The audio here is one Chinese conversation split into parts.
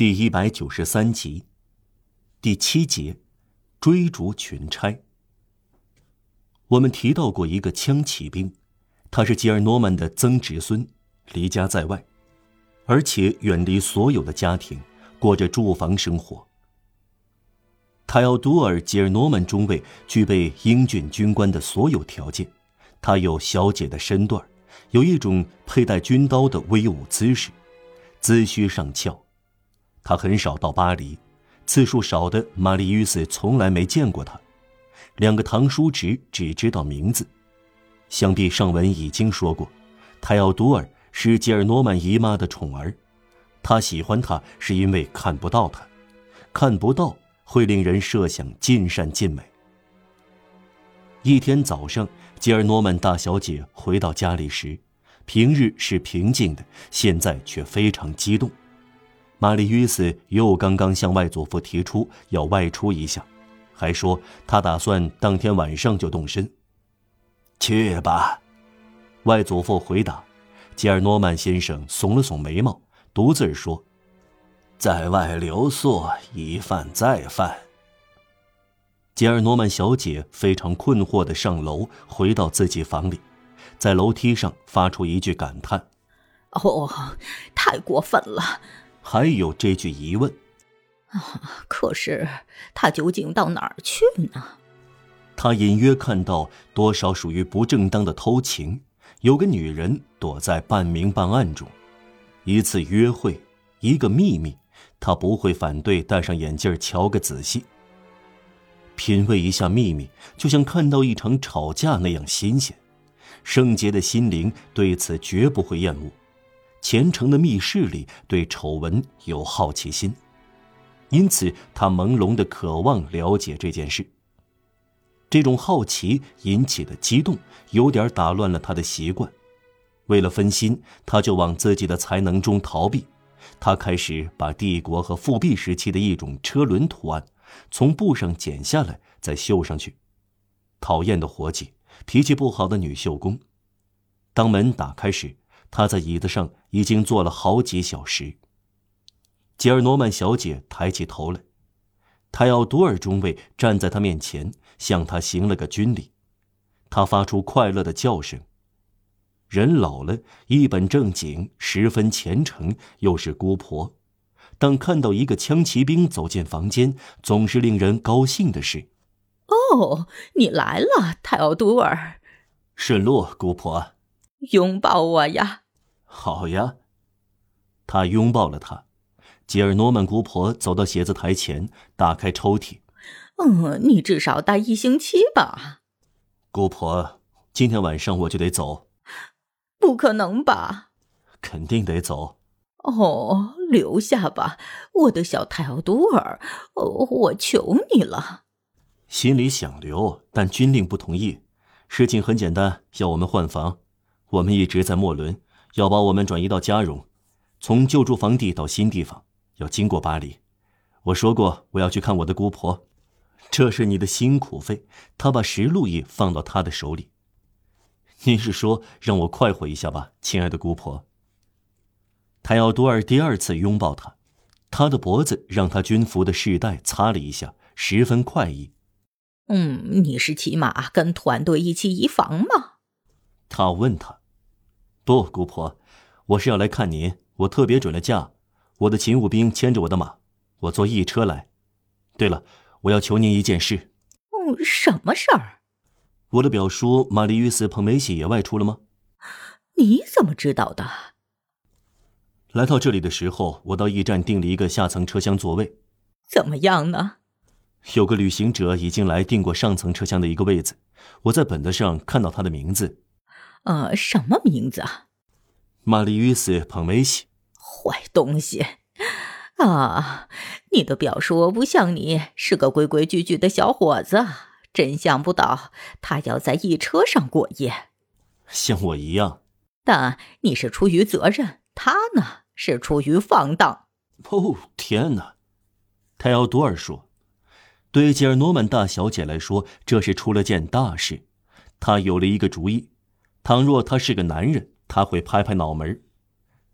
第一百九十三集，第七节，追逐群差。我们提到过一个枪骑兵，他是吉尔诺曼的曾侄孙，离家在外，而且远离所有的家庭，过着住房生活。泰奥多尔·吉尔诺曼中尉具备英俊军官的所有条件，他有小姐的身段，有一种佩戴军刀的威武姿势，姿须上翘。他很少到巴黎，次数少的玛丽·斯从来没见过他。两个堂叔侄只知道名字，想必上文已经说过，泰奥多尔是吉尔诺曼姨妈的宠儿。他喜欢他是因为看不到他，看不到会令人设想尽善尽美。一天早上，吉尔诺曼大小姐回到家里时，平日是平静的，现在却非常激动。玛丽·约斯又刚刚向外祖父提出要外出一下，还说他打算当天晚上就动身。去吧，外祖父回答。吉尔诺曼先生耸了耸眉毛，独自说：“在外留宿，一犯再犯。”吉尔诺曼小姐非常困惑的上楼，回到自己房里，在楼梯上发出一句感叹：“哦，太过分了。”还有这句疑问，啊！可是他究竟到哪儿去呢？他隐约看到多少属于不正当的偷情，有个女人躲在半明半暗中，一次约会，一个秘密，他不会反对戴上眼镜瞧个仔细。品味一下秘密，就像看到一场吵架那样新鲜。圣洁的心灵对此绝不会厌恶。虔诚的密室里对丑闻有好奇心，因此他朦胧的渴望了解这件事。这种好奇引起的激动有点打乱了他的习惯，为了分心，他就往自己的才能中逃避。他开始把帝国和复辟时期的一种车轮图案从布上剪下来再绣上去。讨厌的伙计，脾气不好的女绣工。当门打开时。他在椅子上已经坐了好几小时。吉尔诺曼小姐抬起头来，泰奥多尔中尉站在他面前，向他行了个军礼。他发出快乐的叫声。人老了，一本正经，十分虔诚，又是姑婆，当看到一个枪骑兵走进房间，总是令人高兴的事。哦，你来了，泰奥多尔。顺路，姑婆。拥抱我呀！好呀。他拥抱了她。吉尔诺曼姑婆走到写字台前，打开抽屉。嗯，你至少待一星期吧。姑婆，今天晚上我就得走。不可能吧？肯定得走。哦，留下吧，我的小泰奥多尔。哦，我求你了。心里想留，但军令不同意。事情很简单，要我们换房。我们一直在莫伦，要把我们转移到加荣，从旧住房地到新地方要经过巴黎。我说过我要去看我的姑婆，这是你的辛苦费。他把十路易放到他的手里。您是说让我快活一下吧，亲爱的姑婆。他要多尔第二次拥抱他，他的脖子让他军服的饰带擦了一下，十分快意。嗯，你是骑马跟团队一起移防吗？他问他。不，姑婆，我是要来看您。我特别准了假，我的勤务兵牵着我的马，我坐一车来。对了，我要求您一件事。嗯，什么事儿？我的表叔玛丽与·斯彭梅西也外出了吗？你怎么知道的？来到这里的时候，我到驿站订了一个下层车厢座位。怎么样呢？有个旅行者已经来订过上层车厢的一个位子，我在本子上看到他的名字。呃，什么名字啊？玛丽·斯彭梅西。坏东西！啊，你的表叔不像你是个规规矩矩的小伙子，真想不到他要在一车上过夜。像我一样。但你是出于责任，他呢是出于放荡。哦，天哪！泰奥多尔说：“对吉尔诺曼大小姐来说，这是出了件大事。他有了一个主意。”倘若他是个男人，他会拍拍脑门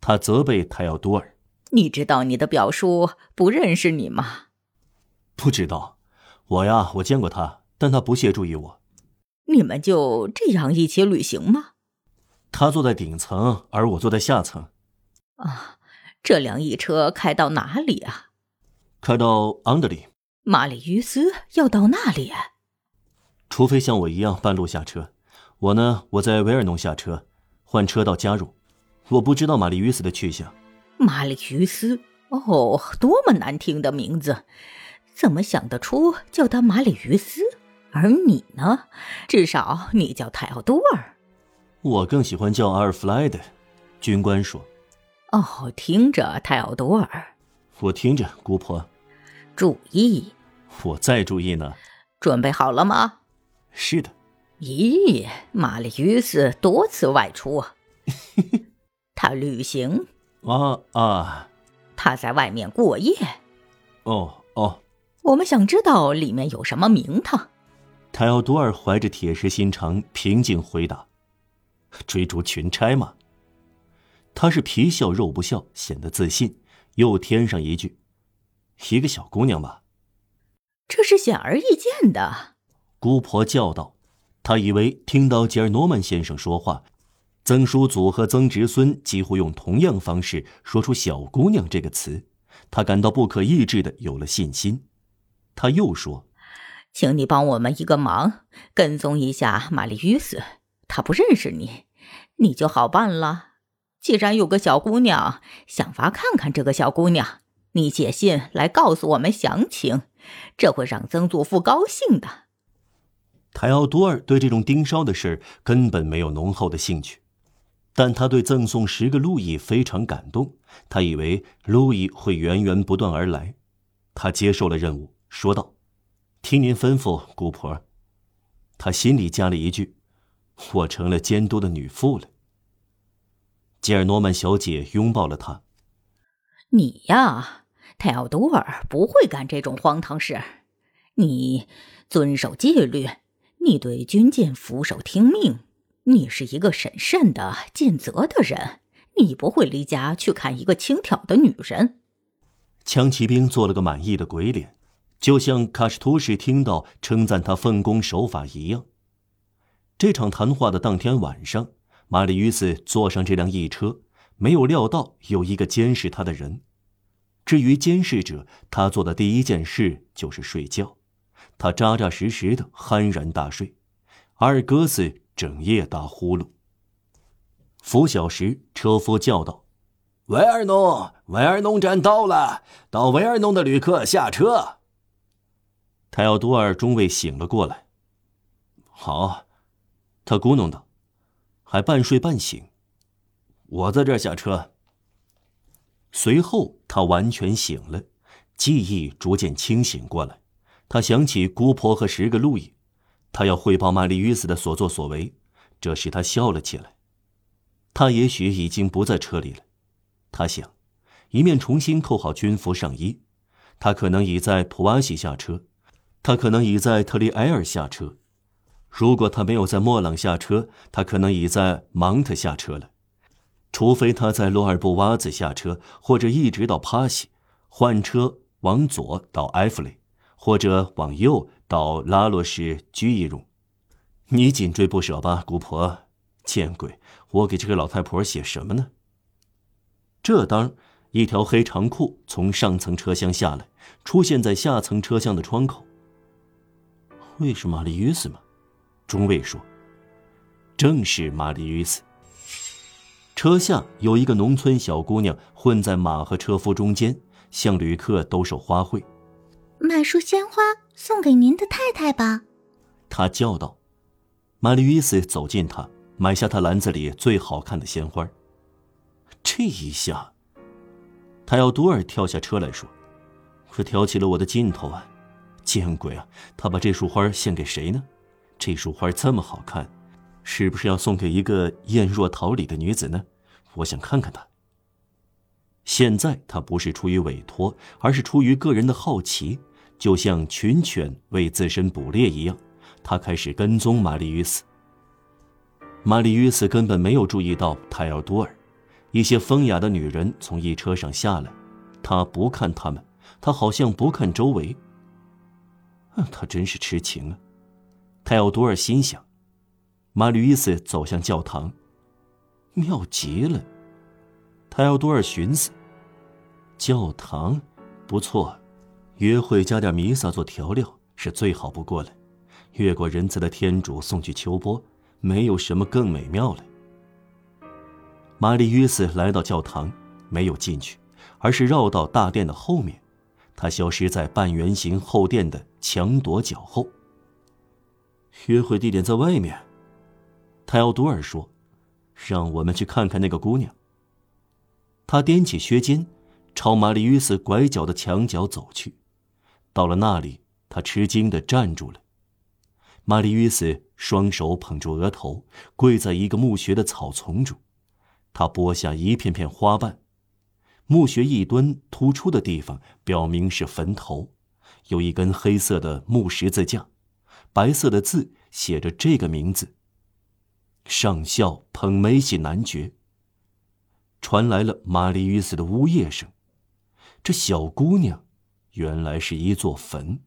他责备泰奥多尔：“你知道你的表叔不认识你吗？不知道，我呀，我见过他，但他不屑注意我。你们就这样一起旅行吗？他坐在顶层，而我坐在下层。啊，这辆驿车开到哪里啊？开到昂德里。马里于斯要到那里？除非像我一样半路下车。我呢，我在维尔农下车，换车到加入。我不知道玛丽于斯的去向。玛丽于斯，哦，多么难听的名字！怎么想得出叫他玛丽于斯？而你呢？至少你叫泰奥多尔。我更喜欢叫阿尔弗莱德。军官说：“哦，听着，泰奥多尔。我听着，姑婆。注意。我再注意呢。准备好了吗？是的。咦，玛丽于斯多次外出。他旅行。啊啊！他在外面过夜。哦哦。我们想知道里面有什么名堂。泰奥多尔怀着铁石心肠，平静回答：“追逐群差嘛。”他是皮笑肉不笑，显得自信，又添上一句：“一个小姑娘吧。”这是显而易见的。姑婆叫道：“他以为听到吉尔诺曼先生说话。”曾叔祖和曾侄孙几乎用同样方式说出“小姑娘”这个词，他感到不可抑制的有了信心。他又说：“请你帮我们一个忙，跟踪一下玛丽于斯。他不认识你，你就好办了。既然有个小姑娘，想法看看这个小姑娘，你写信来告诉我们详情，这会让曾祖父高兴的。”泰奥多尔对这种盯梢的事根本没有浓厚的兴趣。但他对赠送十个路易非常感动，他以为路易会源源不断而来。他接受了任务，说道：“听您吩咐，姑婆。”他心里加了一句：“我成了监督的女妇了。”吉尔诺曼小姐拥抱了他。“你呀，泰奥多尔不会干这种荒唐事。你遵守纪律，你对军舰俯首听命。”你是一个审慎的、尽责的人，你不会离家去看一个轻佻的女人。枪骑兵做了个满意的鬼脸，就像卡什图什听到称赞他奉公守法一样。这场谈话的当天晚上，玛丽乌斯坐上这辆驿车，没有料到有一个监视他的人。至于监视者，他做的第一件事就是睡觉，他扎扎实实的酣然大睡。阿尔戈斯。整夜打呼噜。拂晓时，车夫叫道：“维尔农，维尔农站到了，到维尔农的旅客下车。”泰奥多尔中尉醒了过来。好，他咕哝道，还半睡半醒。我在这儿下车。随后，他完全醒了，记忆逐渐清醒过来。他想起姑婆和十个路易。他要汇报玛丽约斯的所作所为，这使他笑了起来。他也许已经不在车里了，他想，一面重新扣好军服上衣。他可能已在普瓦西下车，他可能已在特里埃尔下车。如果他没有在莫朗下车，他可能已在芒特下车了。除非他在罗尔布瓦子下车，或者一直到帕西，换车往左到埃弗雷，或者往右。到拉洛什居一容，你紧追不舍吧，姑婆？见鬼！我给这个老太婆写什么呢？这当，一条黑长裤从上层车厢下来，出现在下层车厢的窗口。会是玛丽·约斯吗？中尉说：“正是玛丽·约斯。”车下有一个农村小姑娘混在马和车夫中间，向旅客兜售花卉。买束鲜花送给您的太太吧，他叫道。玛丽·斯走近他，买下他篮子里最好看的鲜花。这一下，他要多尔跳下车来说：“可挑起了我的劲头啊！见鬼啊！他把这束花献给谁呢？这束花这么好看，是不是要送给一个艳若桃李的女子呢？我想看看她。”现在他不是出于委托，而是出于个人的好奇。就像群犬为自身捕猎一样，他开始跟踪玛丽·于斯。玛丽·于斯根本没有注意到泰奥多尔，一些风雅的女人从一车上下来，他不看他们，他好像不看周围。他真是痴情啊！泰奥多尔心想。马吕伊斯走向教堂，妙极了。泰奥多尔寻思：教堂不错，约会加点弥撒做调料是最好不过了。越过仁慈的天主送去秋波，没有什么更美妙了。玛丽约斯来到教堂，没有进去，而是绕到大殿的后面。他消失在半圆形后殿的墙垛角后。约会地点在外面。泰奥多尔说：“让我们去看看那个姑娘。”他踮起靴尖，朝玛丽约斯拐角的墙角走去。到了那里，他吃惊的站住了。玛丽约斯双手捧住额头，跪在一个墓穴的草丛中。他剥下一片片花瓣。墓穴一端突出的地方，表明是坟头，有一根黑色的木十字架，白色的字写着这个名字。上校捧梅西男爵。传来了玛丽·与斯的呜咽声，这小姑娘，原来是一座坟。